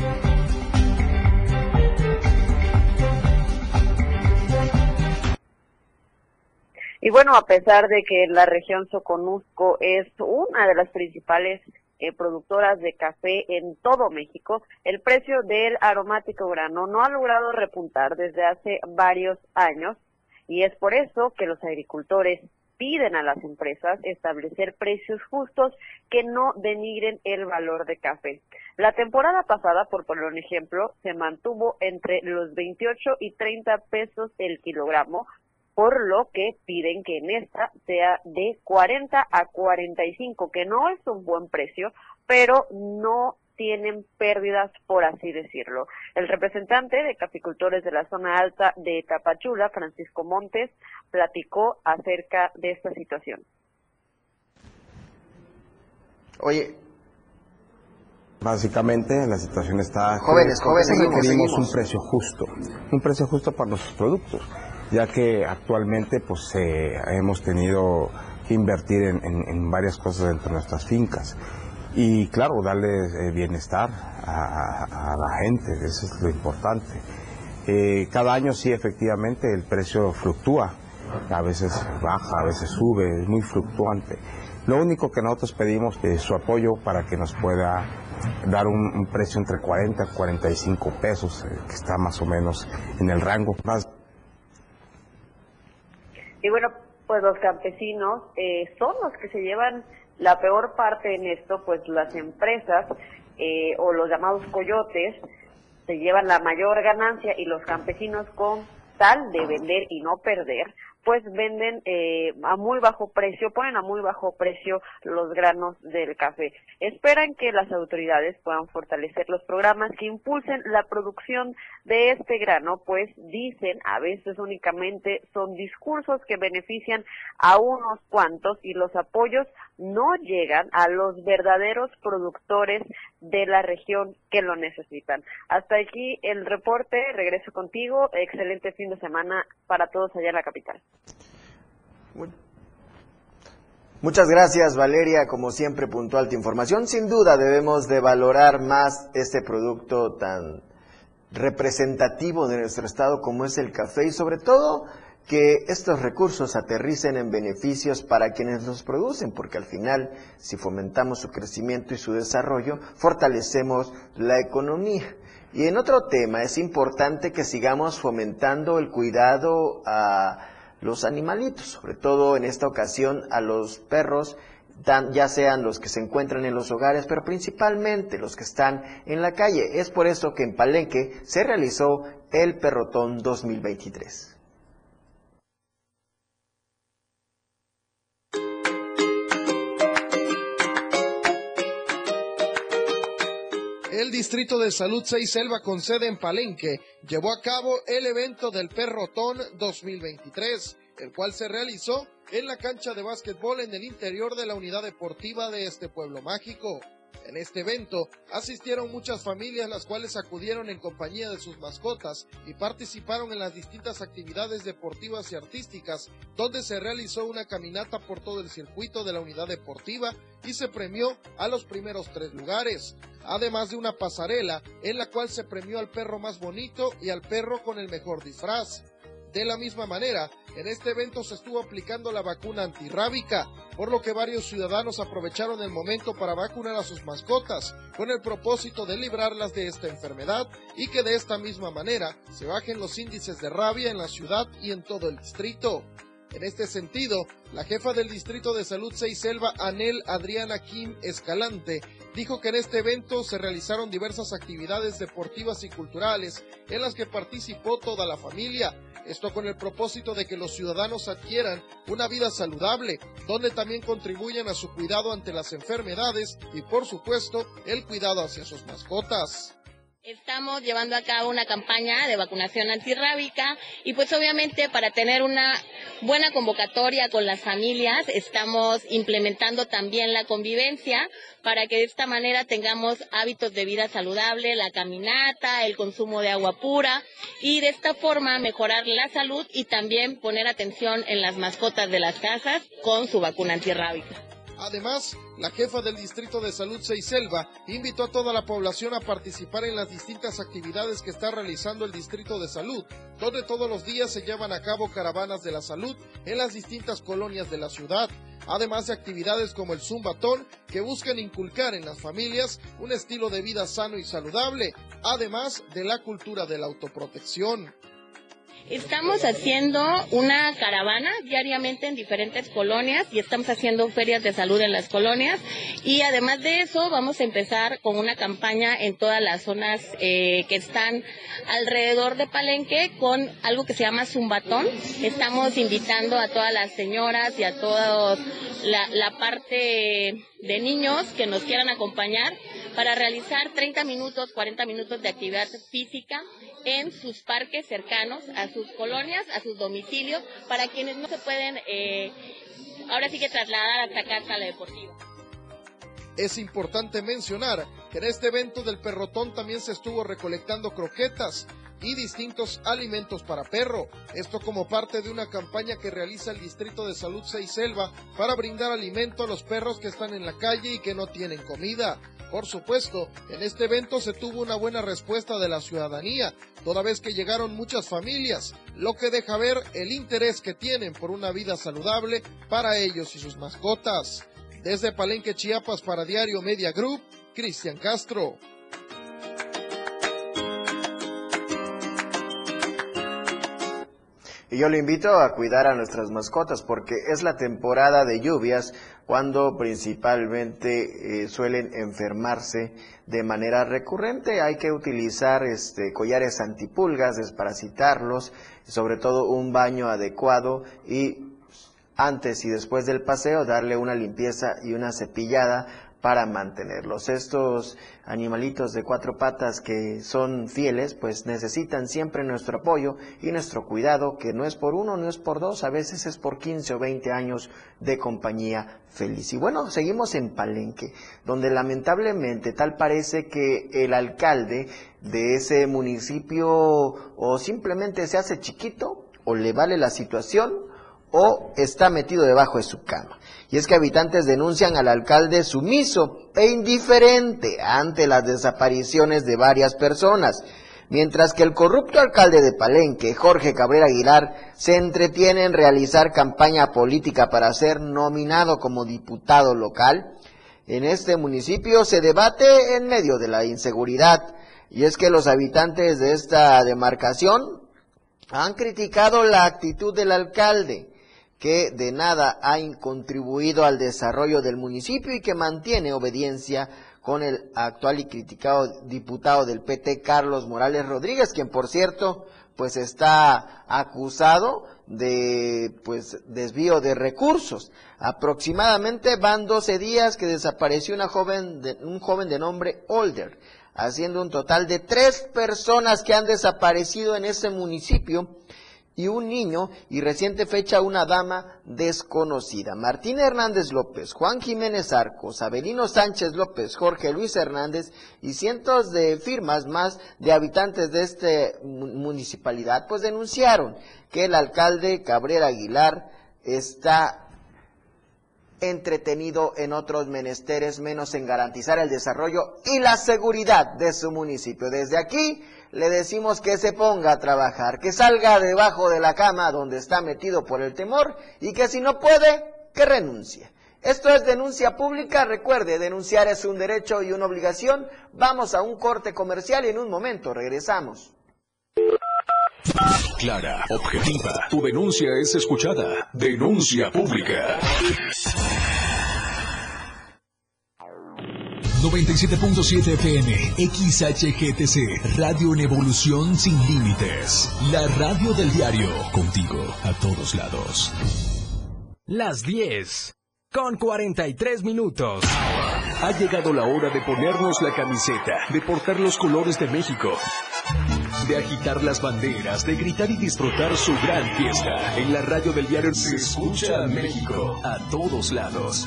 Y bueno, a pesar de que la región Soconusco es una de las principales eh, productoras de café en todo México, el precio del aromático grano no ha logrado repuntar desde hace varios años y es por eso que los agricultores piden a las empresas establecer precios justos que no denigren el valor de café. La temporada pasada, por poner un ejemplo, se mantuvo entre los 28 y 30 pesos el kilogramo, por lo que piden que en esta sea de 40 a 45, que no es un buen precio, pero no tienen pérdidas, por así decirlo. El representante de caficultores de la zona alta de Tapachula, Francisco Montes, platicó acerca de esta situación. Oye, Básicamente la situación está... Jóvenes, jóvenes, seguimos, seguimos. un precio justo, un precio justo para nuestros productos, ya que actualmente pues eh, hemos tenido que invertir en, varias cosas dentro de nuestras fincas y claro, darle eh, bienestar a, la gente, eso es lo importante. Eh, cada año sí efectivamente el precio fluctúa, a veces baja, a veces sube, es muy fluctuante. Lo único que nosotros pedimos es su apoyo para que nos pueda dar un, un precio entre 40 y 45 pesos, eh, que está más o menos en el rango más Y bueno, pues los campesinos eh, son los que se llevan la peor parte en esto, pues las empresas eh, o los llamados coyotes se llevan la mayor ganancia y los campesinos con tal de vender y no perder, pues venden eh, a muy bajo precio, ponen a muy bajo precio los granos del café. Esperan que las autoridades puedan fortalecer los programas que impulsen la producción de este grano, pues dicen a veces únicamente son discursos que benefician a unos cuantos y los apoyos no llegan a los verdaderos productores de la región que lo necesitan. Hasta aquí el reporte, regreso contigo, excelente fin de semana para todos allá en la capital. Muchas gracias Valeria, como siempre puntual tu información. Sin duda debemos de valorar más este producto tan representativo de nuestro estado como es el café y sobre todo que estos recursos aterricen en beneficios para quienes los producen, porque al final si fomentamos su crecimiento y su desarrollo, fortalecemos la economía. Y en otro tema, es importante que sigamos fomentando el cuidado a los animalitos, sobre todo en esta ocasión a los perros, ya sean los que se encuentran en los hogares, pero principalmente los que están en la calle. Es por eso que en Palenque se realizó el Perrotón 2023. El Distrito de Salud 6 Selva con sede en Palenque llevó a cabo el evento del Perrotón 2023, el cual se realizó en la cancha de básquetbol en el interior de la unidad deportiva de este pueblo mágico. En este evento asistieron muchas familias las cuales acudieron en compañía de sus mascotas y participaron en las distintas actividades deportivas y artísticas, donde se realizó una caminata por todo el circuito de la unidad deportiva y se premió a los primeros tres lugares, además de una pasarela en la cual se premió al perro más bonito y al perro con el mejor disfraz. De la misma manera, en este evento se estuvo aplicando la vacuna antirrábica, por lo que varios ciudadanos aprovecharon el momento para vacunar a sus mascotas, con el propósito de librarlas de esta enfermedad y que de esta misma manera se bajen los índices de rabia en la ciudad y en todo el distrito. En este sentido, la jefa del Distrito de Salud 6 Selva, Anel Adriana Kim Escalante, dijo que en este evento se realizaron diversas actividades deportivas y culturales en las que participó toda la familia. Esto con el propósito de que los ciudadanos adquieran una vida saludable, donde también contribuyen a su cuidado ante las enfermedades y por supuesto el cuidado hacia sus mascotas. Estamos llevando a cabo una campaña de vacunación antirrábica y pues obviamente para tener una buena convocatoria con las familias estamos implementando también la convivencia para que de esta manera tengamos hábitos de vida saludable, la caminata, el consumo de agua pura y de esta forma mejorar la salud y también poner atención en las mascotas de las casas con su vacuna antirrábica. Además, la jefa del Distrito de Salud 6 Selva invitó a toda la población a participar en las distintas actividades que está realizando el Distrito de Salud, donde todos los días se llevan a cabo caravanas de la salud en las distintas colonias de la ciudad, además de actividades como el Zumbatón que buscan inculcar en las familias un estilo de vida sano y saludable, además de la cultura de la autoprotección. Estamos haciendo una caravana diariamente en diferentes colonias y estamos haciendo ferias de salud en las colonias y además de eso vamos a empezar con una campaña en todas las zonas eh, que están alrededor de Palenque con algo que se llama Zumbatón. Estamos invitando a todas las señoras y a todos la, la parte de niños que nos quieran acompañar para realizar 30 minutos, 40 minutos de actividad física en sus parques cercanos, a sus colonias, a sus domicilios, para quienes no se pueden eh, ahora sí que trasladar hasta casa a la deportiva. Es importante mencionar que en este evento del perrotón también se estuvo recolectando croquetas y distintos alimentos para perro. Esto como parte de una campaña que realiza el Distrito de Salud 6 Selva para brindar alimento a los perros que están en la calle y que no tienen comida. Por supuesto, en este evento se tuvo una buena respuesta de la ciudadanía, toda vez que llegaron muchas familias, lo que deja ver el interés que tienen por una vida saludable para ellos y sus mascotas. Desde Palenque, Chiapas, para Diario Media Group, Cristian Castro. Y yo le invito a cuidar a nuestras mascotas porque es la temporada de lluvias cuando principalmente eh, suelen enfermarse de manera recurrente. Hay que utilizar este, collares antipulgas, desparasitarlos, sobre todo un baño adecuado y antes y después del paseo darle una limpieza y una cepillada para mantenerlos. Estos animalitos de cuatro patas que son fieles, pues necesitan siempre nuestro apoyo y nuestro cuidado, que no es por uno, no es por dos, a veces es por 15 o 20 años de compañía feliz. Y bueno, seguimos en Palenque, donde lamentablemente tal parece que el alcalde de ese municipio o simplemente se hace chiquito o le vale la situación o está metido debajo de su cama. Y es que habitantes denuncian al alcalde sumiso e indiferente ante las desapariciones de varias personas, mientras que el corrupto alcalde de Palenque, Jorge Cabrera Aguilar, se entretiene en realizar campaña política para ser nominado como diputado local. En este municipio se debate en medio de la inseguridad, y es que los habitantes de esta demarcación han criticado la actitud del alcalde, que de nada ha contribuido al desarrollo del municipio y que mantiene obediencia con el actual y criticado diputado del PT, Carlos Morales Rodríguez, quien por cierto, pues está acusado de pues desvío de recursos. Aproximadamente van 12 días que desapareció una joven de, un joven de nombre Older, haciendo un total de tres personas que han desaparecido en ese municipio y un niño y reciente fecha una dama desconocida. Martín Hernández López, Juan Jiménez Arcos, Abelino Sánchez López, Jorge Luis Hernández y cientos de firmas más de habitantes de esta municipalidad pues denunciaron que el alcalde Cabrera Aguilar está entretenido en otros menesteres menos en garantizar el desarrollo y la seguridad de su municipio. Desde aquí le decimos que se ponga a trabajar, que salga debajo de la cama donde está metido por el temor y que si no puede, que renuncie. Esto es denuncia pública. Recuerde, denunciar es un derecho y una obligación. Vamos a un corte comercial y en un momento regresamos. Clara, objetiva. Tu denuncia es escuchada. Denuncia pública. 97.7 FM, XHGTC, Radio en Evolución Sin Límites. La radio del diario, contigo a todos lados. Las 10, con 43 minutos. Ha llegado la hora de ponernos la camiseta, de portar los colores de México, de agitar las banderas, de gritar y disfrutar su gran fiesta. En la radio del diario se escucha a México a todos lados.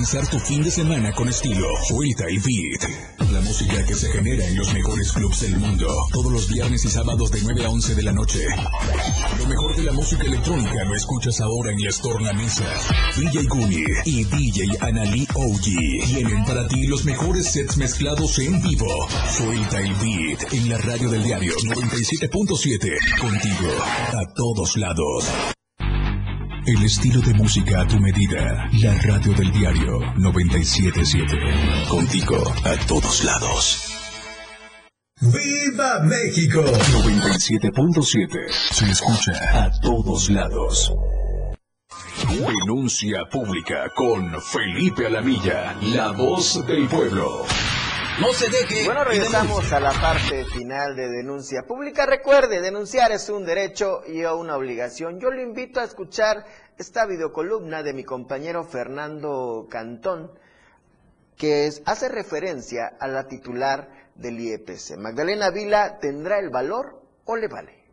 Comenzar tu fin de semana con estilo, Suelta el Beat. La música que se genera en los mejores clubs del mundo. Todos los viernes y sábados de 9 a 11 de la noche. Lo mejor de la música electrónica lo escuchas ahora en las tornamesas. DJ Guni y DJ Anali OG tienen para ti los mejores sets mezclados en vivo. Suelta el Beat en la radio del diario 97.7. Contigo a todos lados. El estilo de música a tu medida. La radio del diario 977. Contigo a todos lados. ¡Viva México! 97.7. Se escucha a todos lados. Denuncia pública con Felipe Alamilla, la voz del pueblo. No se deje. Bueno, regresamos a la parte final de denuncia pública. Recuerde, denunciar es un derecho y una obligación. Yo lo invito a escuchar esta videocolumna de mi compañero Fernando Cantón, que es, hace referencia a la titular del IEPC. Magdalena Vila, ¿tendrá el valor o le vale?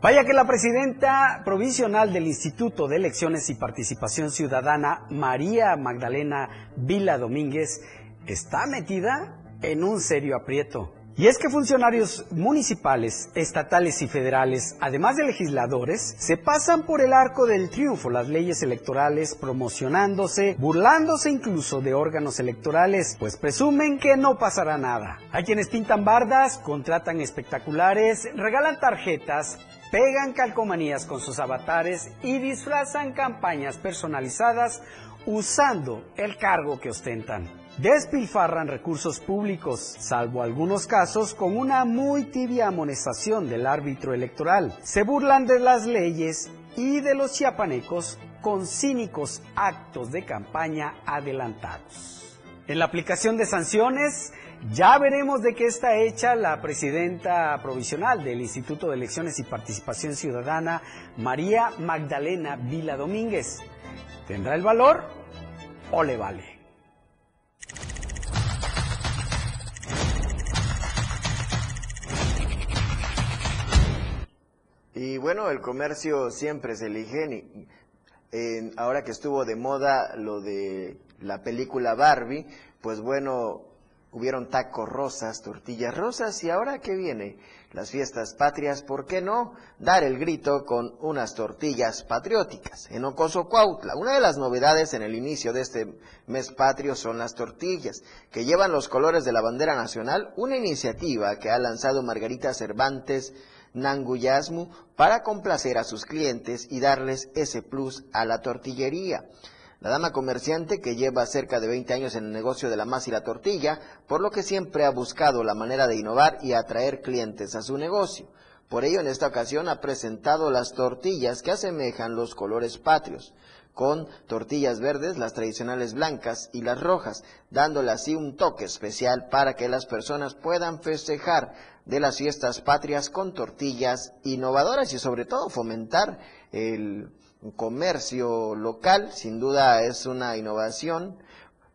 Vaya que la presidenta provisional del Instituto de Elecciones y Participación Ciudadana, María Magdalena Vila Domínguez, está metida en un serio aprieto. Y es que funcionarios municipales, estatales y federales, además de legisladores, se pasan por el arco del triunfo las leyes electorales promocionándose, burlándose incluso de órganos electorales, pues presumen que no pasará nada. Hay quienes pintan bardas, contratan espectaculares, regalan tarjetas, pegan calcomanías con sus avatares y disfrazan campañas personalizadas usando el cargo que ostentan. Despilfarran recursos públicos, salvo algunos casos con una muy tibia amonestación del árbitro electoral. Se burlan de las leyes y de los chiapanecos con cínicos actos de campaña adelantados. En la aplicación de sanciones, ya veremos de qué está hecha la presidenta provisional del Instituto de Elecciones y Participación Ciudadana, María Magdalena Vila Domínguez. ¿Tendrá el valor o le vale? Y bueno, el comercio siempre se elige. ahora que estuvo de moda lo de la película Barbie, pues bueno, hubieron tacos rosas, tortillas rosas y ahora que viene las fiestas patrias, ¿por qué no dar el grito con unas tortillas patrióticas? En Ocoso Cuautla, una de las novedades en el inicio de este mes patrio son las tortillas, que llevan los colores de la bandera nacional, una iniciativa que ha lanzado Margarita Cervantes Nanguyasmu para complacer a sus clientes y darles ese plus a la tortillería. La dama comerciante, que lleva cerca de 20 años en el negocio de la masa y la tortilla, por lo que siempre ha buscado la manera de innovar y atraer clientes a su negocio. Por ello, en esta ocasión ha presentado las tortillas que asemejan los colores patrios, con tortillas verdes, las tradicionales blancas y las rojas, dándole así un toque especial para que las personas puedan festejar de las fiestas patrias con tortillas innovadoras y sobre todo fomentar el comercio local. Sin duda es una innovación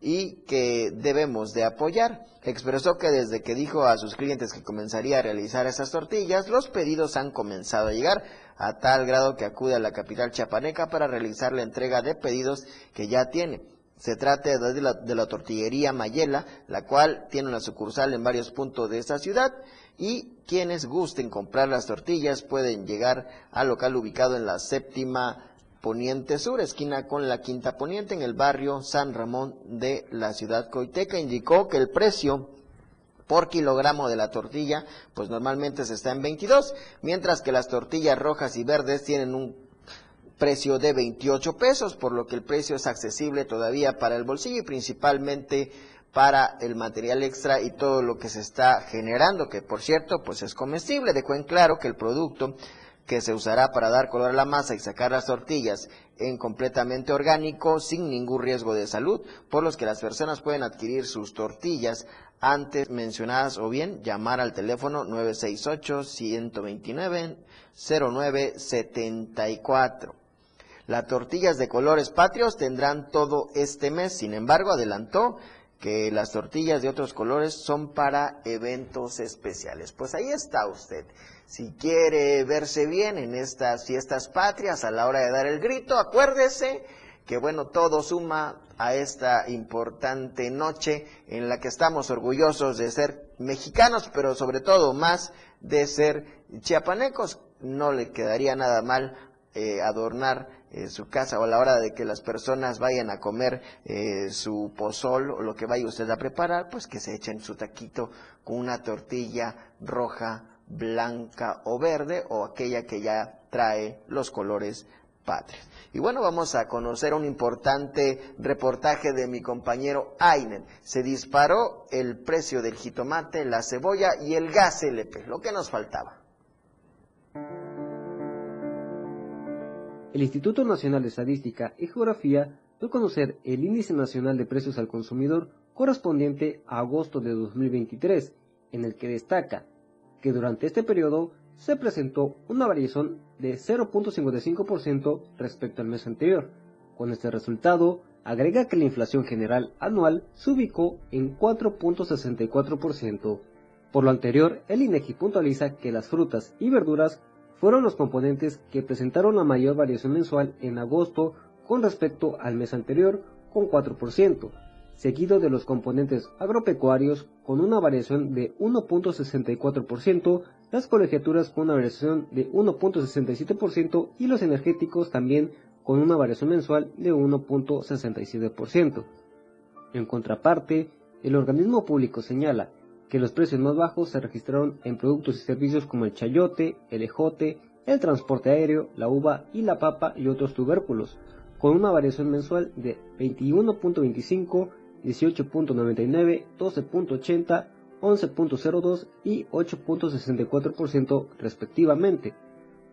y que debemos de apoyar. Expresó que desde que dijo a sus clientes que comenzaría a realizar esas tortillas, los pedidos han comenzado a llegar a tal grado que acude a la capital chapaneca para realizar la entrega de pedidos que ya tiene. Se trata de la, de la tortillería Mayela, la cual tiene una sucursal en varios puntos de esta ciudad y quienes gusten comprar las tortillas pueden llegar al local ubicado en la séptima Poniente Sur, esquina con la Quinta Poniente, en el barrio San Ramón de la ciudad coiteca. Indicó que el precio por kilogramo de la tortilla, pues normalmente se está en 22, mientras que las tortillas rojas y verdes tienen un precio de 28 pesos, por lo que el precio es accesible todavía para el bolsillo y principalmente para el material extra y todo lo que se está generando, que por cierto, pues es comestible. Dejó en claro que el producto que se usará para dar color a la masa y sacar las tortillas en completamente orgánico sin ningún riesgo de salud, por los que las personas pueden adquirir sus tortillas antes mencionadas o bien llamar al teléfono 968-129-0974. Las tortillas de colores patrios tendrán todo este mes, sin embargo adelantó que las tortillas de otros colores son para eventos especiales. Pues ahí está usted. Si quiere verse bien en estas fiestas patrias a la hora de dar el grito, acuérdese que bueno, todo suma a esta importante noche en la que estamos orgullosos de ser mexicanos, pero sobre todo más de ser chiapanecos. No le quedaría nada mal eh, adornar eh, su casa o a la hora de que las personas vayan a comer eh, su pozol o lo que vaya usted a preparar, pues que se echen su taquito con una tortilla roja, blanca o verde o aquella que ya trae los colores patrios. Y bueno, vamos a conocer un importante reportaje de mi compañero Ainen. Se disparó el precio del jitomate, la cebolla y el gas LP, lo que nos faltaba. El Instituto Nacional de Estadística y Geografía dio a conocer el Índice Nacional de Precios al Consumidor correspondiente a agosto de 2023, en el que destaca que durante este periodo se presentó una variación de 0.55% respecto al mes anterior. Con este resultado, agrega que la inflación general anual se ubicó en 4.64%. Por lo anterior, el INEGI puntualiza que las frutas y verduras fueron los componentes que presentaron la mayor variación mensual en agosto con respecto al mes anterior, con 4%, seguido de los componentes agropecuarios con una variación de 1.64%, las colegiaturas con una variación de 1.67% y los energéticos también con una variación mensual de 1.67%. En contraparte, el organismo público señala que los precios más bajos se registraron en productos y servicios como el chayote, el ejote, el transporte aéreo, la uva y la papa y otros tubérculos, con una variación mensual de 21.25, 18.99, 12.80, 11.02 y 8.64% respectivamente.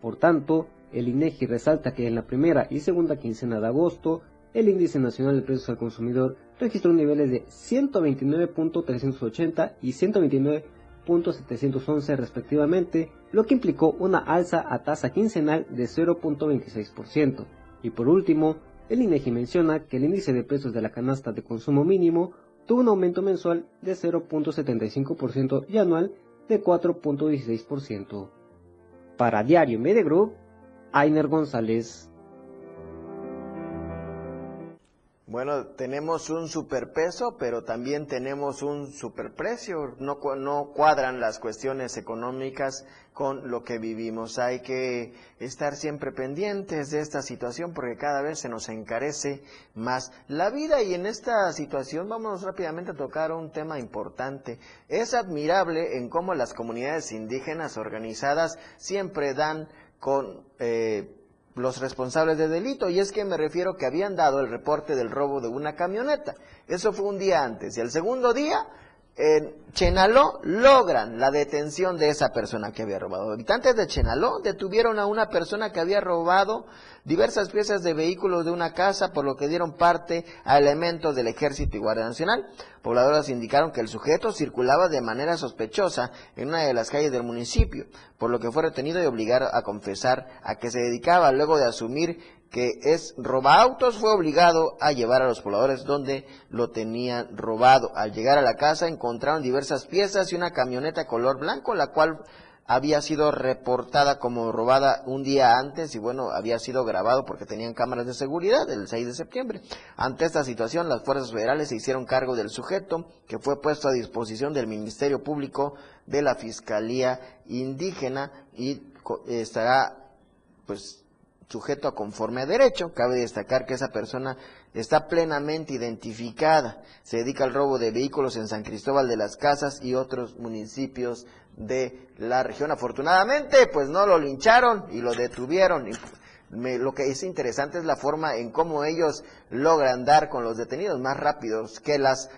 Por tanto, el INEGI resalta que en la primera y segunda quincena de agosto, el índice nacional de precios al consumidor registró niveles de 129.380 y 129.711 respectivamente, lo que implicó una alza a tasa quincenal de 0.26%. Y por último, el INEGI menciona que el índice de precios de la canasta de consumo mínimo tuvo un aumento mensual de 0.75% y anual de 4.16%. Para Diario Media Group, Ainer González. Bueno, tenemos un superpeso, pero también tenemos un superprecio. No, no cuadran las cuestiones económicas con lo que vivimos. Hay que estar siempre pendientes de esta situación porque cada vez se nos encarece más la vida y en esta situación vamos rápidamente a tocar un tema importante. Es admirable en cómo las comunidades indígenas organizadas siempre dan con... Eh, los responsables de delito. Y es que me refiero que habían dado el reporte del robo de una camioneta. Eso fue un día antes. Y el segundo día, en Chenaló logran la detención de esa persona que había robado. Habitantes de Chenaló detuvieron a una persona que había robado diversas piezas de vehículos de una casa, por lo que dieron parte a elementos del Ejército y Guardia Nacional. Pobladoras indicaron que el sujeto circulaba de manera sospechosa en una de las calles del municipio, por lo que fue retenido y obligado a confesar a que se dedicaba luego de asumir que es autos, fue obligado a llevar a los pobladores donde lo tenían robado. Al llegar a la casa encontraron diversas piezas y una camioneta color blanco, la cual había sido reportada como robada un día antes y bueno, había sido grabado porque tenían cámaras de seguridad el 6 de septiembre. Ante esta situación, las fuerzas federales se hicieron cargo del sujeto que fue puesto a disposición del Ministerio Público de la Fiscalía Indígena y estará pues sujeto a conforme a derecho. Cabe destacar que esa persona está plenamente identificada. Se dedica al robo de vehículos en San Cristóbal de las Casas y otros municipios de la región. Afortunadamente, pues no lo lincharon y lo detuvieron. Y lo que es interesante es la forma en cómo ellos logran dar con los detenidos más rápidos que las,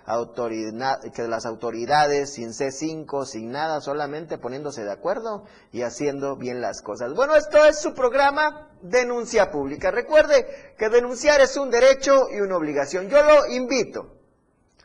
que las autoridades, sin C5, sin nada, solamente poniéndose de acuerdo y haciendo bien las cosas. Bueno, esto es su programa Denuncia Pública. Recuerde que denunciar es un derecho y una obligación. Yo lo invito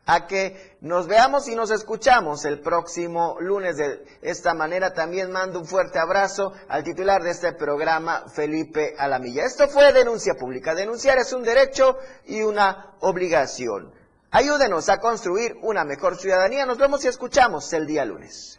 a que nos veamos y nos escuchamos el próximo lunes. De esta manera también mando un fuerte abrazo al titular de este programa, Felipe Alamilla. Esto fue Denuncia Pública. Denunciar es un derecho y una obligación. Ayúdenos a construir una mejor ciudadanía. Nos vemos y escuchamos el día lunes.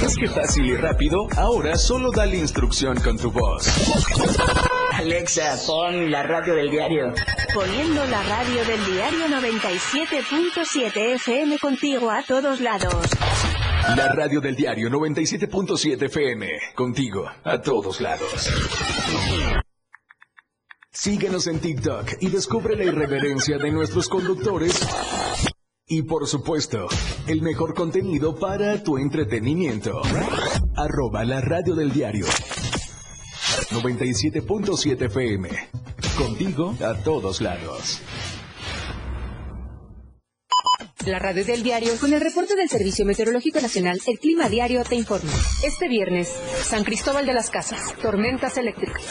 ¿Ves que fácil y rápido? Ahora solo dale instrucción con tu voz. Alexa, pon la radio del diario. Poniendo la radio del diario 97.7 FM contigo a todos lados. La radio del diario 97.7 FM, contigo a todos lados. Síguenos en TikTok y descubre la irreverencia de nuestros conductores. Y por supuesto, el mejor contenido para tu entretenimiento. Arroba la radio del diario 97.7 FM. Contigo a todos lados. La radio del diario, con el reporte del Servicio Meteorológico Nacional, el Clima Diario te informa. Este viernes, San Cristóbal de las Casas, tormentas eléctricas.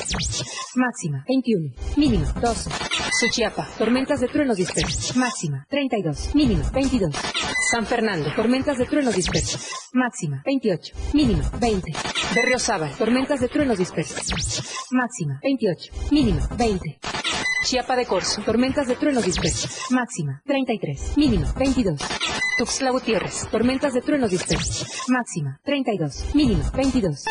Máxima, 21. Mínimo, 12. Suchiapa, tormentas de truenos dispersos. Máxima, 32. Mínimo, 22. San Fernando, tormentas de truenos dispersos. Máxima, 28. Mínimo, 20. Berriozábal, tormentas de truenos dispersos. Máxima, 28. Mínimo, 20. Chiapa de Corzo, tormentas de truenos dispersos. Máxima, 33. Mínimo, 22. Tuxtla Gutiérrez, tormentas de truenos dispersos. Máxima, 32. Mínimo, 22.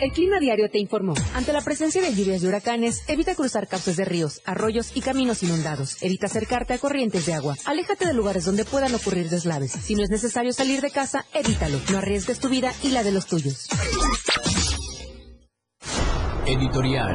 El Clima Diario te informó. Ante la presencia de lluvias y huracanes, evita cruzar cauces de ríos, arroyos y caminos inundados. Evita acercarte a corrientes de agua. Aléjate de lugares donde puedan ocurrir deslaves. Si no es necesario salir de casa, evítalo. No arriesgues tu vida y la de los tuyos. Editorial